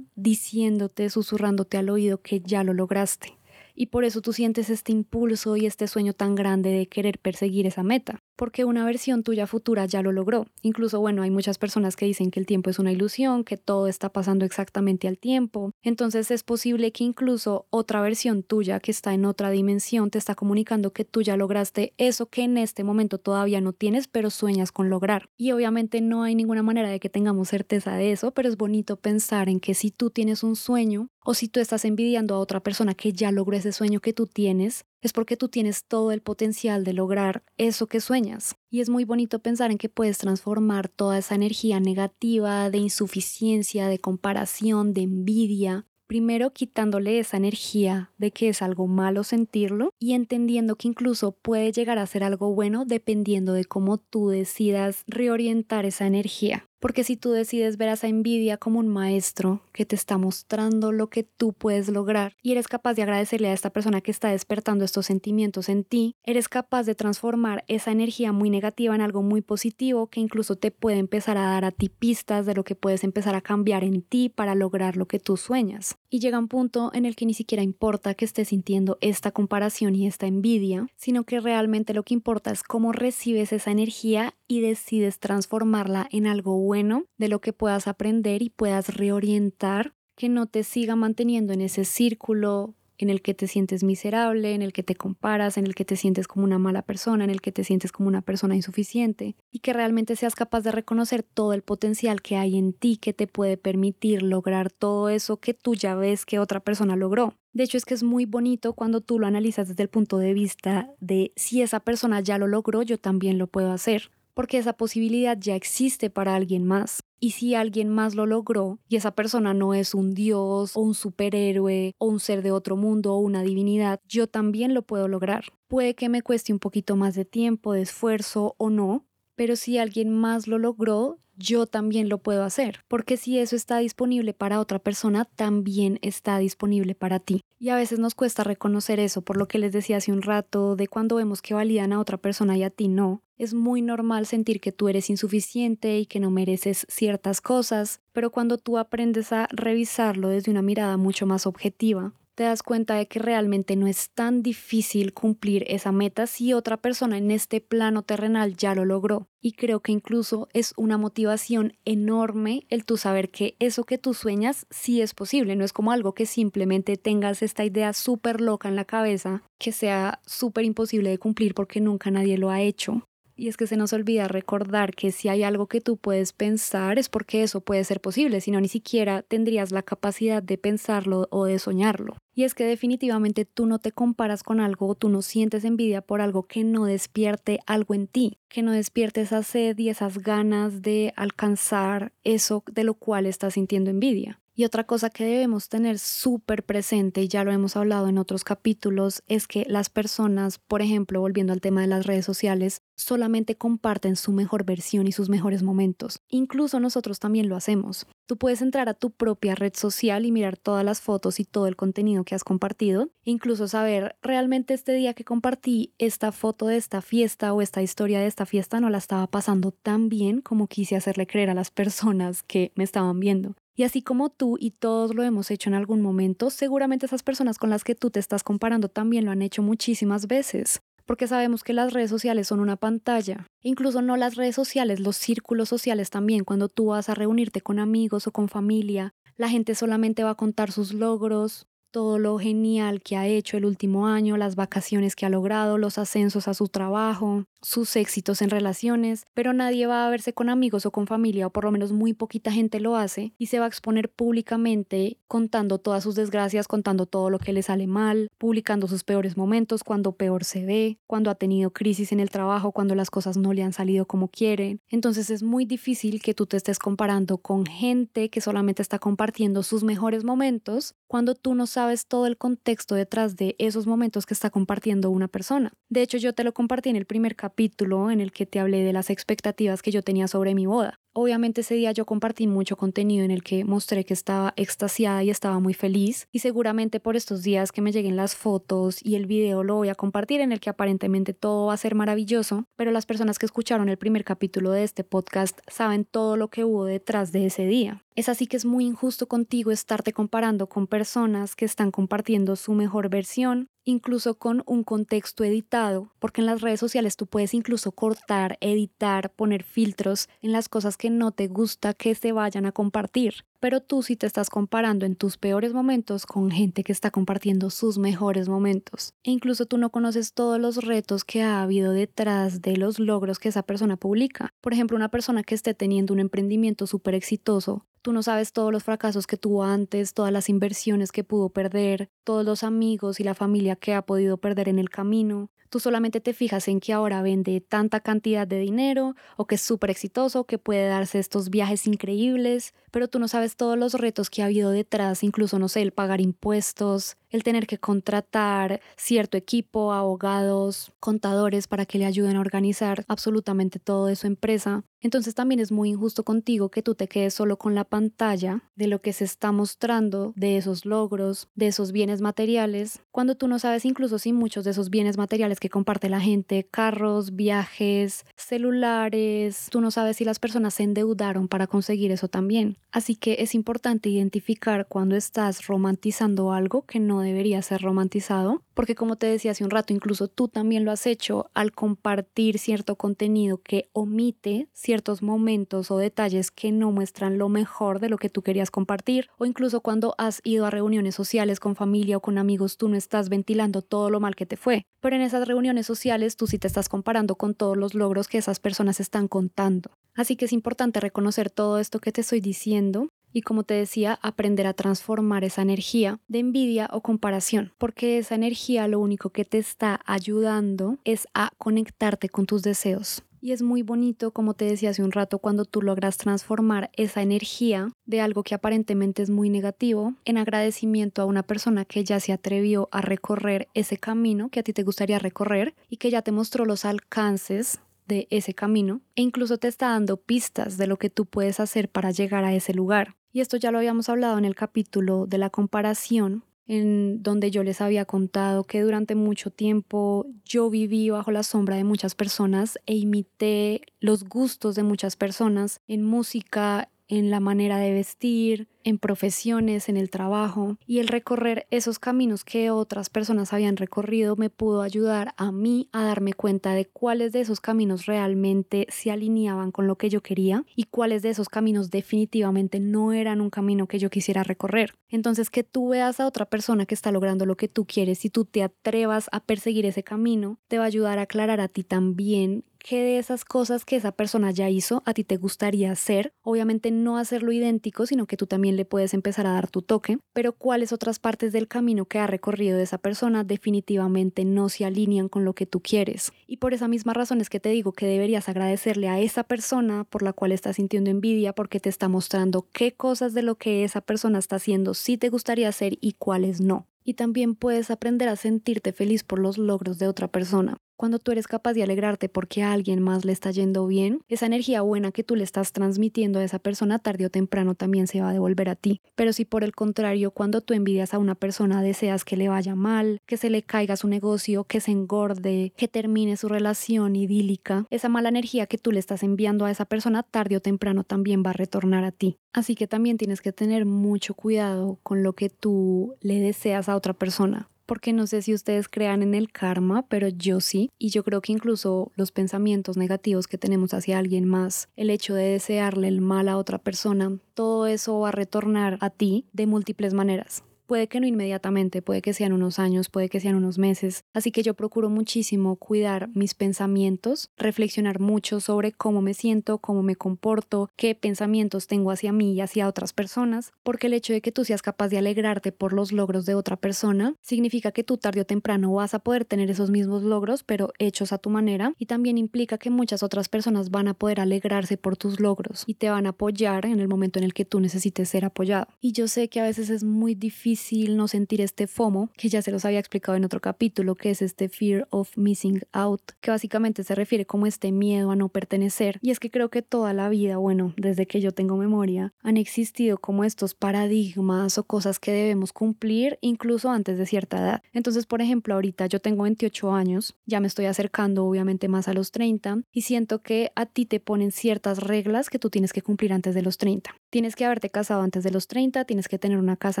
diciéndote, susurrándote al oído que ya lo lograste y por eso tú sientes este impulso y este sueño tan grande de querer perseguir esa meta. Porque una versión tuya futura ya lo logró. Incluso, bueno, hay muchas personas que dicen que el tiempo es una ilusión, que todo está pasando exactamente al tiempo. Entonces es posible que incluso otra versión tuya que está en otra dimensión te está comunicando que tú ya lograste eso que en este momento todavía no tienes, pero sueñas con lograr. Y obviamente no hay ninguna manera de que tengamos certeza de eso, pero es bonito pensar en que si tú tienes un sueño o si tú estás envidiando a otra persona que ya logró ese sueño que tú tienes, es porque tú tienes todo el potencial de lograr eso que sueñas. Y es muy bonito pensar en que puedes transformar toda esa energía negativa de insuficiencia, de comparación, de envidia, primero quitándole esa energía de que es algo malo sentirlo y entendiendo que incluso puede llegar a ser algo bueno dependiendo de cómo tú decidas reorientar esa energía. Porque si tú decides ver a esa envidia como un maestro que te está mostrando lo que tú puedes lograr y eres capaz de agradecerle a esta persona que está despertando estos sentimientos en ti, eres capaz de transformar esa energía muy negativa en algo muy positivo que incluso te puede empezar a dar a ti pistas de lo que puedes empezar a cambiar en ti para lograr lo que tú sueñas. Y llega un punto en el que ni siquiera importa que estés sintiendo esta comparación y esta envidia, sino que realmente lo que importa es cómo recibes esa energía y decides transformarla en algo bueno de lo que puedas aprender y puedas reorientar que no te siga manteniendo en ese círculo en el que te sientes miserable, en el que te comparas, en el que te sientes como una mala persona, en el que te sientes como una persona insuficiente y que realmente seas capaz de reconocer todo el potencial que hay en ti que te puede permitir lograr todo eso que tú ya ves que otra persona logró. De hecho, es que es muy bonito cuando tú lo analizas desde el punto de vista de si esa persona ya lo logró, yo también lo puedo hacer porque esa posibilidad ya existe para alguien más. Y si alguien más lo logró y esa persona no es un dios o un superhéroe o un ser de otro mundo o una divinidad, yo también lo puedo lograr. Puede que me cueste un poquito más de tiempo, de esfuerzo o no, pero si alguien más lo logró, yo también lo puedo hacer, porque si eso está disponible para otra persona, también está disponible para ti. Y a veces nos cuesta reconocer eso, por lo que les decía hace un rato, de cuando vemos que validan a otra persona y a ti no. Es muy normal sentir que tú eres insuficiente y que no mereces ciertas cosas, pero cuando tú aprendes a revisarlo desde una mirada mucho más objetiva, te das cuenta de que realmente no es tan difícil cumplir esa meta si otra persona en este plano terrenal ya lo logró. Y creo que incluso es una motivación enorme el tú saber que eso que tú sueñas sí es posible, no es como algo que simplemente tengas esta idea súper loca en la cabeza que sea súper imposible de cumplir porque nunca nadie lo ha hecho. Y es que se nos olvida recordar que si hay algo que tú puedes pensar es porque eso puede ser posible, si no ni siquiera tendrías la capacidad de pensarlo o de soñarlo. Y es que definitivamente tú no te comparas con algo tú no sientes envidia por algo que no despierte algo en ti, que no despierte esa sed y esas ganas de alcanzar eso de lo cual estás sintiendo envidia. Y otra cosa que debemos tener súper presente, y ya lo hemos hablado en otros capítulos, es que las personas, por ejemplo, volviendo al tema de las redes sociales, solamente comparten su mejor versión y sus mejores momentos. Incluso nosotros también lo hacemos. Tú puedes entrar a tu propia red social y mirar todas las fotos y todo el contenido que has compartido, incluso saber realmente este día que compartí esta foto de esta fiesta o esta historia de esta fiesta no la estaba pasando tan bien como quise hacerle creer a las personas que me estaban viendo. Y así como tú y todos lo hemos hecho en algún momento, seguramente esas personas con las que tú te estás comparando también lo han hecho muchísimas veces, porque sabemos que las redes sociales son una pantalla. Incluso no las redes sociales, los círculos sociales también, cuando tú vas a reunirte con amigos o con familia, la gente solamente va a contar sus logros, todo lo genial que ha hecho el último año, las vacaciones que ha logrado, los ascensos a su trabajo, sus éxitos en relaciones, pero nadie va a verse con amigos o con familia, o por lo menos muy poquita gente lo hace, y se va a exponer públicamente contando todas sus desgracias, contando todo lo que le sale mal, publicando sus peores momentos, cuando peor se ve, cuando ha tenido crisis en el trabajo, cuando las cosas no le han salido como quieren. Entonces es muy difícil que tú te estés comparando con gente que solamente está compartiendo sus mejores momentos cuando tú no sabes todo el contexto detrás de esos momentos que está compartiendo una persona. De hecho, yo te lo compartí en el primer capítulo en el que te hablé de las expectativas que yo tenía sobre mi boda. Obviamente ese día yo compartí mucho contenido en el que mostré que estaba extasiada y estaba muy feliz y seguramente por estos días que me lleguen las fotos y el video lo voy a compartir en el que aparentemente todo va a ser maravilloso, pero las personas que escucharon el primer capítulo de este podcast saben todo lo que hubo detrás de ese día. Es así que es muy injusto contigo estarte comparando con personas que están compartiendo su mejor versión incluso con un contexto editado, porque en las redes sociales tú puedes incluso cortar, editar, poner filtros en las cosas no te gusta que se vayan a compartir. Pero tú si te estás comparando en tus peores momentos con gente que está compartiendo sus mejores momentos. E incluso tú no conoces todos los retos que ha habido detrás de los logros que esa persona publica. Por ejemplo, una persona que esté teniendo un emprendimiento súper exitoso Tú no sabes todos los fracasos que tuvo antes, todas las inversiones que pudo perder, todos los amigos y la familia que ha podido perder en el camino. Tú solamente te fijas en que ahora vende tanta cantidad de dinero o que es súper exitoso, que puede darse estos viajes increíbles, pero tú no sabes todos los retos que ha habido detrás, incluso, no sé, el pagar impuestos, el tener que contratar cierto equipo, abogados, contadores para que le ayuden a organizar absolutamente todo de su empresa. Entonces también es muy injusto contigo que tú te quedes solo con la pantalla de lo que se está mostrando, de esos logros, de esos bienes materiales, cuando tú no sabes incluso si muchos de esos bienes materiales que comparte la gente, carros, viajes, celulares, tú no sabes si las personas se endeudaron para conseguir eso también. Así que es importante identificar cuando estás romantizando algo que no debería ser romantizado, porque como te decía hace un rato, incluso tú también lo has hecho al compartir cierto contenido que omite ciertos momentos o detalles que no muestran lo mejor de lo que tú querías compartir, o incluso cuando has ido a reuniones sociales con familia o con amigos, tú no estás ventilando todo lo mal que te fue, pero en esas reuniones sociales tú sí te estás comparando con todos los logros que esas personas están contando. Así que es importante reconocer todo esto que te estoy diciendo y como te decía, aprender a transformar esa energía de envidia o comparación, porque esa energía lo único que te está ayudando es a conectarte con tus deseos. Y es muy bonito, como te decía hace un rato, cuando tú logras transformar esa energía de algo que aparentemente es muy negativo en agradecimiento a una persona que ya se atrevió a recorrer ese camino que a ti te gustaría recorrer y que ya te mostró los alcances de ese camino e incluso te está dando pistas de lo que tú puedes hacer para llegar a ese lugar. Y esto ya lo habíamos hablado en el capítulo de la comparación, en donde yo les había contado que durante mucho tiempo yo viví bajo la sombra de muchas personas e imité los gustos de muchas personas en música, en la manera de vestir, en profesiones, en el trabajo, y el recorrer esos caminos que otras personas habían recorrido me pudo ayudar a mí a darme cuenta de cuáles de esos caminos realmente se alineaban con lo que yo quería y cuáles de esos caminos definitivamente no eran un camino que yo quisiera recorrer. Entonces que tú veas a otra persona que está logrando lo que tú quieres y tú te atrevas a perseguir ese camino, te va a ayudar a aclarar a ti también qué de esas cosas que esa persona ya hizo a ti te gustaría hacer. Obviamente no hacerlo idéntico, sino que tú también le puedes empezar a dar tu toque, pero cuáles otras partes del camino que ha recorrido esa persona definitivamente no se alinean con lo que tú quieres. Y por esa misma razón es que te digo que deberías agradecerle a esa persona por la cual estás sintiendo envidia porque te está mostrando qué cosas de lo que esa persona está haciendo sí te gustaría hacer y cuáles no. Y también puedes aprender a sentirte feliz por los logros de otra persona. Cuando tú eres capaz de alegrarte porque a alguien más le está yendo bien, esa energía buena que tú le estás transmitiendo a esa persona tarde o temprano también se va a devolver a ti. Pero si por el contrario, cuando tú envidias a una persona deseas que le vaya mal, que se le caiga su negocio, que se engorde, que termine su relación idílica, esa mala energía que tú le estás enviando a esa persona tarde o temprano también va a retornar a ti. Así que también tienes que tener mucho cuidado con lo que tú le deseas a otra persona porque no sé si ustedes crean en el karma, pero yo sí, y yo creo que incluso los pensamientos negativos que tenemos hacia alguien más, el hecho de desearle el mal a otra persona, todo eso va a retornar a ti de múltiples maneras. Puede que no inmediatamente, puede que sean unos años, puede que sean unos meses. Así que yo procuro muchísimo cuidar mis pensamientos, reflexionar mucho sobre cómo me siento, cómo me comporto, qué pensamientos tengo hacia mí y hacia otras personas, porque el hecho de que tú seas capaz de alegrarte por los logros de otra persona significa que tú tarde o temprano vas a poder tener esos mismos logros, pero hechos a tu manera, y también implica que muchas otras personas van a poder alegrarse por tus logros y te van a apoyar en el momento en el que tú necesites ser apoyado. Y yo sé que a veces es muy difícil no sentir este FOMO, que ya se los había explicado en otro capítulo, que es este fear of missing out, que básicamente se refiere como este miedo a no pertenecer. Y es que creo que toda la vida, bueno, desde que yo tengo memoria, han existido como estos paradigmas o cosas que debemos cumplir incluso antes de cierta edad. Entonces, por ejemplo, ahorita yo tengo 28 años, ya me estoy acercando obviamente más a los 30 y siento que a ti te ponen ciertas reglas que tú tienes que cumplir antes de los 30. Tienes que haberte casado antes de los 30, tienes que tener una casa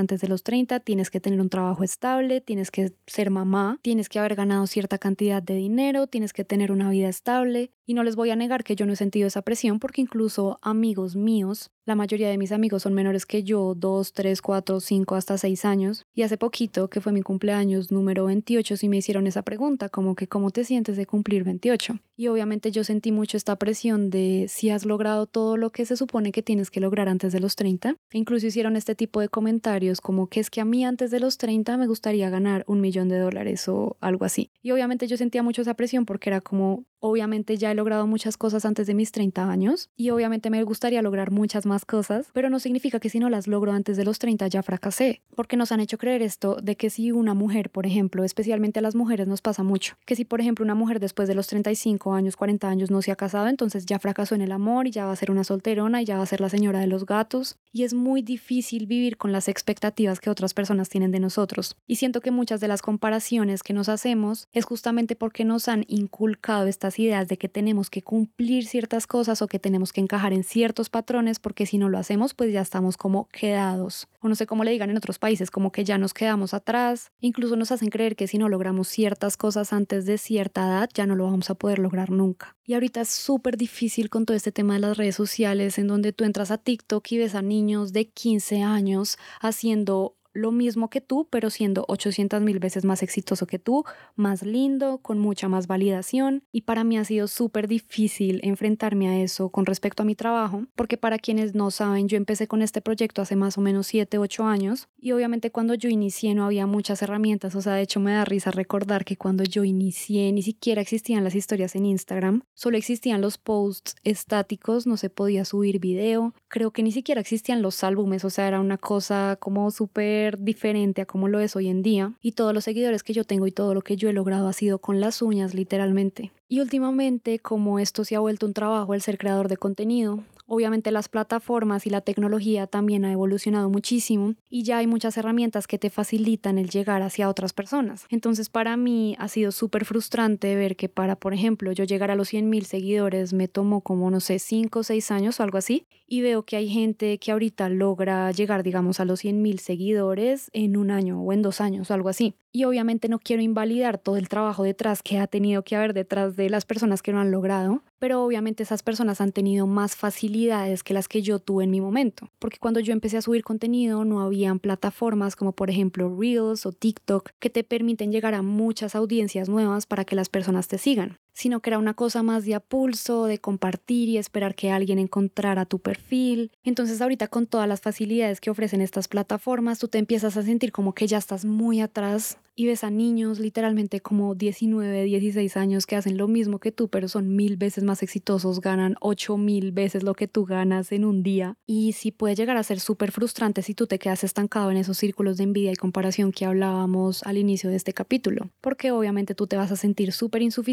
antes de los 30, 30 tienes que tener un trabajo estable, tienes que ser mamá, tienes que haber ganado cierta cantidad de dinero, tienes que tener una vida estable. Y no les voy a negar que yo no he sentido esa presión porque incluso amigos míos, la mayoría de mis amigos son menores que yo, 2, 3, 4, 5, hasta 6 años. Y hace poquito, que fue mi cumpleaños número 28, sí me hicieron esa pregunta, como que ¿cómo te sientes de cumplir 28? Y obviamente yo sentí mucho esta presión de si has logrado todo lo que se supone que tienes que lograr antes de los 30. E incluso hicieron este tipo de comentarios como que es que a mí antes de los 30 me gustaría ganar un millón de dólares o algo así. Y obviamente yo sentía mucho esa presión porque era como, obviamente ya he logrado muchas cosas antes de mis 30 años y obviamente me gustaría lograr muchas más cosas, pero no significa que si no las logro antes de los 30 ya fracasé, porque nos han hecho creer esto de que si una mujer, por ejemplo, especialmente a las mujeres nos pasa mucho, que si por ejemplo una mujer después de los 35 años, 40 años no se ha casado, entonces ya fracasó en el amor y ya va a ser una solterona y ya va a ser la señora de los gatos y es muy difícil vivir con las expectativas que otras personas tienen de nosotros. Y siento que muchas de las comparaciones que nos hacemos es justamente porque nos han inculcado estas ideas de que tenemos que cumplir ciertas cosas o que tenemos que encajar en ciertos patrones porque si no lo hacemos pues ya estamos como quedados. O no sé cómo le digan en otros países, como que ya nos quedamos atrás. Incluso nos hacen creer que si no logramos ciertas cosas antes de cierta edad ya no lo vamos a poder lograr nunca. Y ahorita es súper difícil con todo este tema de las redes sociales en donde tú entras a TikTok y ves a niños de 15 años haciendo lo mismo que tú, pero siendo 800 mil veces más exitoso que tú, más lindo, con mucha más validación. Y para mí ha sido súper difícil enfrentarme a eso con respecto a mi trabajo, porque para quienes no saben, yo empecé con este proyecto hace más o menos 7, 8 años. Y obviamente cuando yo inicié no había muchas herramientas, o sea, de hecho me da risa recordar que cuando yo inicié ni siquiera existían las historias en Instagram, solo existían los posts estáticos, no se podía subir video, creo que ni siquiera existían los álbumes, o sea, era una cosa como súper diferente a como lo es hoy en día y todos los seguidores que yo tengo y todo lo que yo he logrado ha sido con las uñas literalmente. Y últimamente, como esto se ha vuelto un trabajo el ser creador de contenido, Obviamente las plataformas y la tecnología también ha evolucionado muchísimo y ya hay muchas herramientas que te facilitan el llegar hacia otras personas. Entonces para mí ha sido súper frustrante ver que para, por ejemplo, yo llegar a los 100.000 seguidores me tomó como, no sé, 5 o 6 años o algo así y veo que hay gente que ahorita logra llegar, digamos, a los 100.000 seguidores en un año o en dos años o algo así. Y obviamente no quiero invalidar todo el trabajo detrás que ha tenido que haber detrás de las personas que lo han logrado, pero obviamente esas personas han tenido más facilidades que las que yo tuve en mi momento, porque cuando yo empecé a subir contenido no habían plataformas como por ejemplo Reels o TikTok que te permiten llegar a muchas audiencias nuevas para que las personas te sigan sino que era una cosa más de apulso, de compartir y esperar que alguien encontrara tu perfil. Entonces ahorita con todas las facilidades que ofrecen estas plataformas, tú te empiezas a sentir como que ya estás muy atrás y ves a niños literalmente como 19, 16 años que hacen lo mismo que tú, pero son mil veces más exitosos, ganan 8 mil veces lo que tú ganas en un día. Y sí puede llegar a ser súper frustrante si tú te quedas estancado en esos círculos de envidia y comparación que hablábamos al inicio de este capítulo, porque obviamente tú te vas a sentir súper insuficiente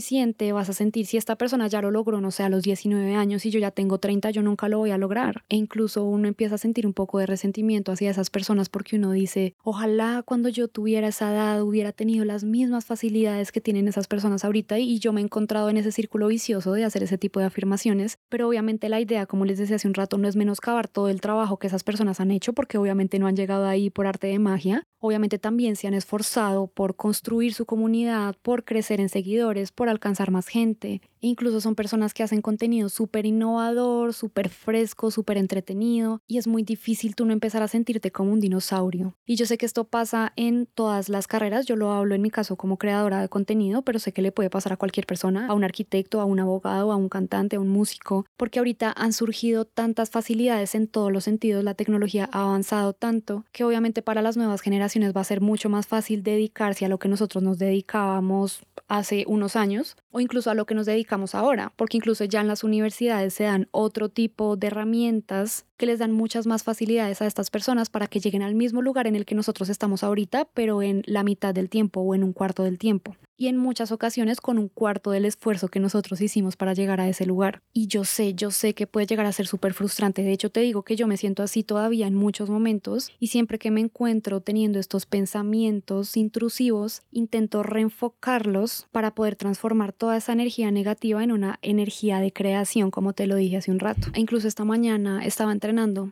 vas a sentir si esta persona ya lo logró, no sé, a los 19 años y yo ya tengo 30, yo nunca lo voy a lograr. E incluso uno empieza a sentir un poco de resentimiento hacia esas personas porque uno dice, ojalá cuando yo tuviera esa edad hubiera tenido las mismas facilidades que tienen esas personas ahorita y yo me he encontrado en ese círculo vicioso de hacer ese tipo de afirmaciones, pero obviamente la idea, como les decía hace un rato, no es menoscabar todo el trabajo que esas personas han hecho porque obviamente no han llegado ahí por arte de magia, obviamente también se han esforzado por construir su comunidad, por crecer en seguidores, por alcanzar más gente. Incluso son personas que hacen contenido súper innovador, súper fresco, súper entretenido y es muy difícil tú no empezar a sentirte como un dinosaurio. Y yo sé que esto pasa en todas las carreras, yo lo hablo en mi caso como creadora de contenido, pero sé que le puede pasar a cualquier persona, a un arquitecto, a un abogado, a un cantante, a un músico, porque ahorita han surgido tantas facilidades en todos los sentidos, la tecnología ha avanzado tanto que obviamente para las nuevas generaciones va a ser mucho más fácil dedicarse a lo que nosotros nos dedicábamos hace unos años o incluso a lo que nos dedicamos ahora, porque incluso ya en las universidades se dan otro tipo de herramientas que les dan muchas más facilidades a estas personas para que lleguen al mismo lugar en el que nosotros estamos ahorita, pero en la mitad del tiempo o en un cuarto del tiempo y en muchas ocasiones con un cuarto del esfuerzo que nosotros hicimos para llegar a ese lugar. Y yo sé, yo sé que puede llegar a ser súper frustrante. De hecho, te digo que yo me siento así todavía en muchos momentos y siempre que me encuentro teniendo estos pensamientos intrusivos, intento reenfocarlos para poder transformar toda esa energía negativa en una energía de creación, como te lo dije hace un rato. E incluso esta mañana estaba entre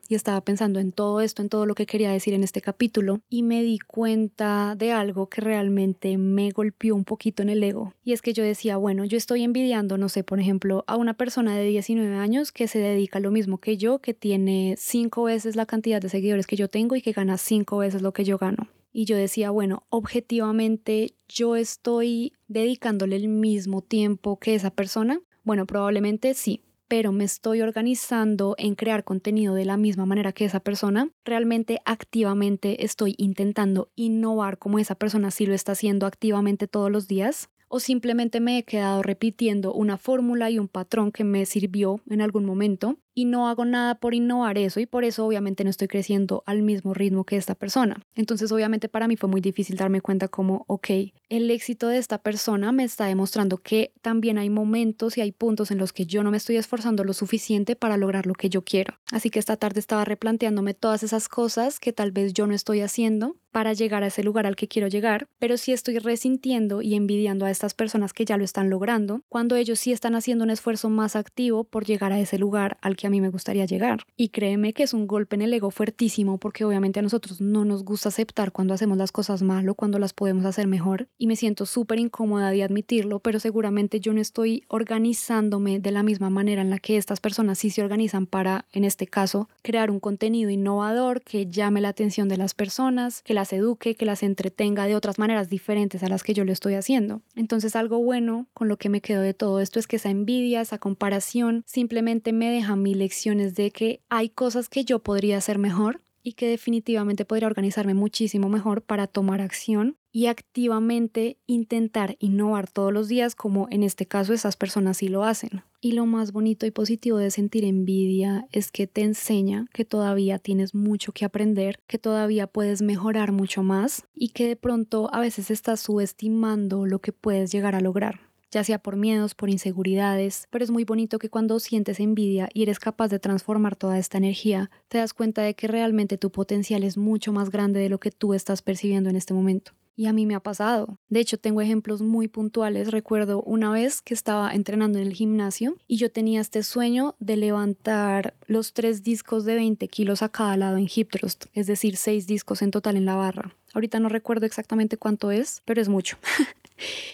y estaba pensando en todo esto, en todo lo que quería decir en este capítulo y me di cuenta de algo que realmente me golpeó un poquito en el ego. Y es que yo decía, bueno, yo estoy envidiando, no sé, por ejemplo, a una persona de 19 años que se dedica lo mismo que yo, que tiene cinco veces la cantidad de seguidores que yo tengo y que gana cinco veces lo que yo gano. Y yo decía, bueno, objetivamente yo estoy dedicándole el mismo tiempo que esa persona. Bueno, probablemente sí, pero me estoy organizando en crear contenido de la misma manera que esa persona, realmente activamente estoy intentando innovar como esa persona sí lo está haciendo activamente todos los días o simplemente me he quedado repitiendo una fórmula y un patrón que me sirvió en algún momento y no hago nada por innovar eso y por eso obviamente no estoy creciendo al mismo ritmo que esta persona. Entonces obviamente para mí fue muy difícil darme cuenta como, ok, el éxito de esta persona me está demostrando que también hay momentos y hay puntos en los que yo no me estoy esforzando lo suficiente para lograr lo que yo quiero. Así que esta tarde estaba replanteándome todas esas cosas que tal vez yo no estoy haciendo para llegar a ese lugar al que quiero llegar, pero sí estoy resintiendo y envidiando a estas personas que ya lo están logrando, cuando ellos sí están haciendo un esfuerzo más activo por llegar a ese lugar al que a mí me gustaría llegar. Y créeme que es un golpe en el ego fuertísimo porque obviamente a nosotros no nos gusta aceptar cuando hacemos las cosas mal o cuando las podemos hacer mejor y me siento súper incómoda de admitirlo, pero seguramente yo no estoy organizándome de la misma manera en la que estas personas sí se organizan para, en este caso, crear un contenido innovador que llame la atención de las personas, que las eduque, que las entretenga de otras maneras diferentes a las que yo lo estoy haciendo. Entonces algo bueno con lo que me quedo de todo esto es que esa envidia, esa comparación simplemente me deja mi lecciones de que hay cosas que yo podría hacer mejor y que definitivamente podría organizarme muchísimo mejor para tomar acción y activamente intentar innovar todos los días como en este caso esas personas sí lo hacen. Y lo más bonito y positivo de sentir envidia es que te enseña que todavía tienes mucho que aprender, que todavía puedes mejorar mucho más y que de pronto a veces estás subestimando lo que puedes llegar a lograr ya sea por miedos, por inseguridades, pero es muy bonito que cuando sientes envidia y eres capaz de transformar toda esta energía, te das cuenta de que realmente tu potencial es mucho más grande de lo que tú estás percibiendo en este momento. Y a mí me ha pasado. De hecho, tengo ejemplos muy puntuales. Recuerdo una vez que estaba entrenando en el gimnasio y yo tenía este sueño de levantar los tres discos de 20 kilos a cada lado en hip thrust, es decir, seis discos en total en la barra. Ahorita no recuerdo exactamente cuánto es, pero es mucho.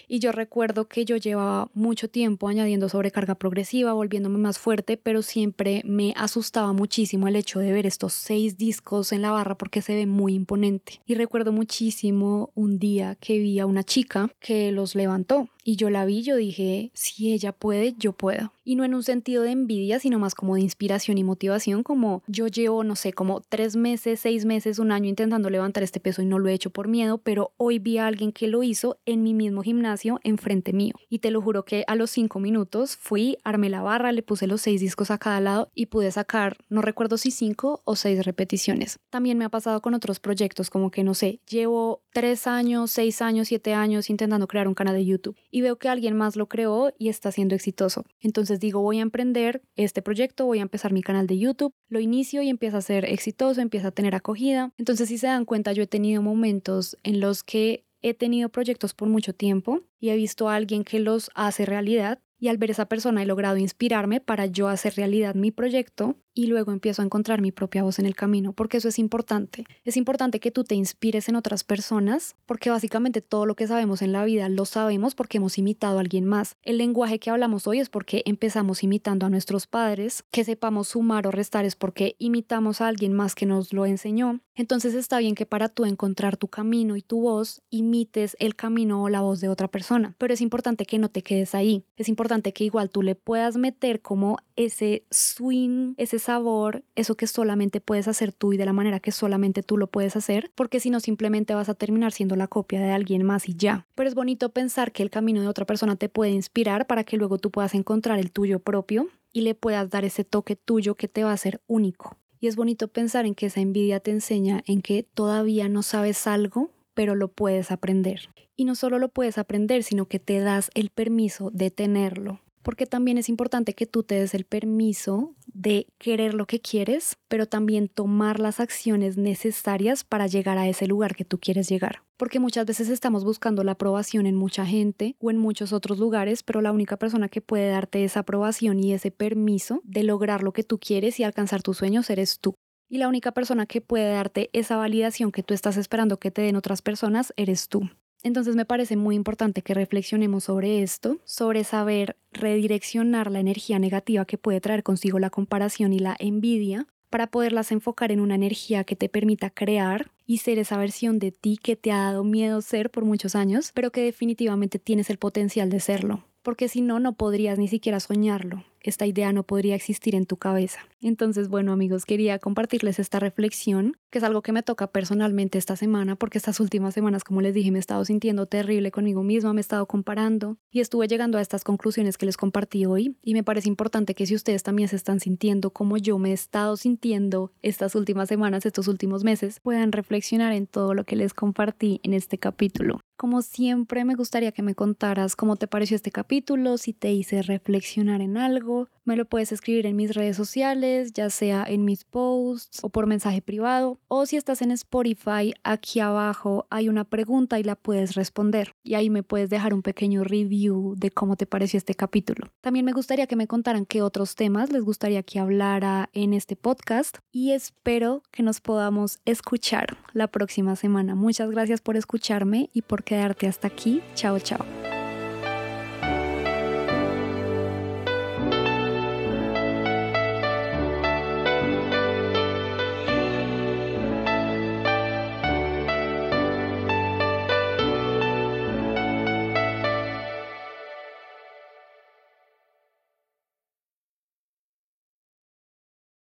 Y yo recuerdo que yo llevaba mucho tiempo añadiendo sobrecarga progresiva, volviéndome más fuerte, pero siempre me asustaba muchísimo el hecho de ver estos seis discos en la barra porque se ve muy imponente. Y recuerdo muchísimo un día que vi a una chica que los levantó y yo la vi, yo dije, si ella puede, yo puedo. Y no en un sentido de envidia, sino más como de inspiración y motivación, como yo llevo, no sé, como tres meses, seis meses, un año intentando levantar este peso y no lo he hecho por miedo, pero hoy vi a alguien que lo hizo en mi mismo gimnasio, enfrente mío. Y te lo juro que a los cinco minutos fui, armé la barra, le puse los seis discos a cada lado y pude sacar, no recuerdo si cinco o seis repeticiones. También me ha pasado con otros proyectos, como que no sé, llevo tres años, seis años, siete años intentando crear un canal de YouTube y veo que alguien más lo creó y está siendo exitoso. Entonces digo, voy a emprender este proyecto, voy a empezar mi canal de YouTube, lo inicio y empieza a ser exitoso, empieza a tener acogida. Entonces si se dan cuenta, yo he tenido momentos en los que he tenido proyectos por mucho tiempo y he visto a alguien que los hace realidad y al ver esa persona he logrado inspirarme para yo hacer realidad mi proyecto y luego empiezo a encontrar mi propia voz en el camino, porque eso es importante. Es importante que tú te inspires en otras personas, porque básicamente todo lo que sabemos en la vida lo sabemos porque hemos imitado a alguien más. El lenguaje que hablamos hoy es porque empezamos imitando a nuestros padres, que sepamos sumar o restar es porque imitamos a alguien más que nos lo enseñó. Entonces está bien que para tú encontrar tu camino y tu voz, imites el camino o la voz de otra persona, pero es importante que no te quedes ahí. Es importante que igual tú le puedas meter como ese swing, ese sabor, eso que solamente puedes hacer tú y de la manera que solamente tú lo puedes hacer, porque si no simplemente vas a terminar siendo la copia de alguien más y ya. Pero es bonito pensar que el camino de otra persona te puede inspirar para que luego tú puedas encontrar el tuyo propio y le puedas dar ese toque tuyo que te va a hacer único. Y es bonito pensar en que esa envidia te enseña en que todavía no sabes algo, pero lo puedes aprender. Y no solo lo puedes aprender, sino que te das el permiso de tenerlo porque también es importante que tú te des el permiso de querer lo que quieres, pero también tomar las acciones necesarias para llegar a ese lugar que tú quieres llegar. Porque muchas veces estamos buscando la aprobación en mucha gente o en muchos otros lugares, pero la única persona que puede darte esa aprobación y ese permiso de lograr lo que tú quieres y alcanzar tus sueños eres tú. Y la única persona que puede darte esa validación que tú estás esperando que te den otras personas eres tú. Entonces me parece muy importante que reflexionemos sobre esto, sobre saber redireccionar la energía negativa que puede traer consigo la comparación y la envidia para poderlas enfocar en una energía que te permita crear y ser esa versión de ti que te ha dado miedo ser por muchos años, pero que definitivamente tienes el potencial de serlo, porque si no, no podrías ni siquiera soñarlo esta idea no podría existir en tu cabeza. Entonces, bueno amigos, quería compartirles esta reflexión, que es algo que me toca personalmente esta semana, porque estas últimas semanas, como les dije, me he estado sintiendo terrible conmigo misma, me he estado comparando y estuve llegando a estas conclusiones que les compartí hoy y me parece importante que si ustedes también se están sintiendo como yo me he estado sintiendo estas últimas semanas, estos últimos meses, puedan reflexionar en todo lo que les compartí en este capítulo. Como siempre, me gustaría que me contaras cómo te pareció este capítulo, si te hice reflexionar en algo. Me lo puedes escribir en mis redes sociales, ya sea en mis posts o por mensaje privado. O si estás en Spotify, aquí abajo hay una pregunta y la puedes responder. Y ahí me puedes dejar un pequeño review de cómo te pareció este capítulo. También me gustaría que me contaran qué otros temas les gustaría que hablara en este podcast. Y espero que nos podamos escuchar la próxima semana. Muchas gracias por escucharme y por quedarte hasta aquí. Chao, chao.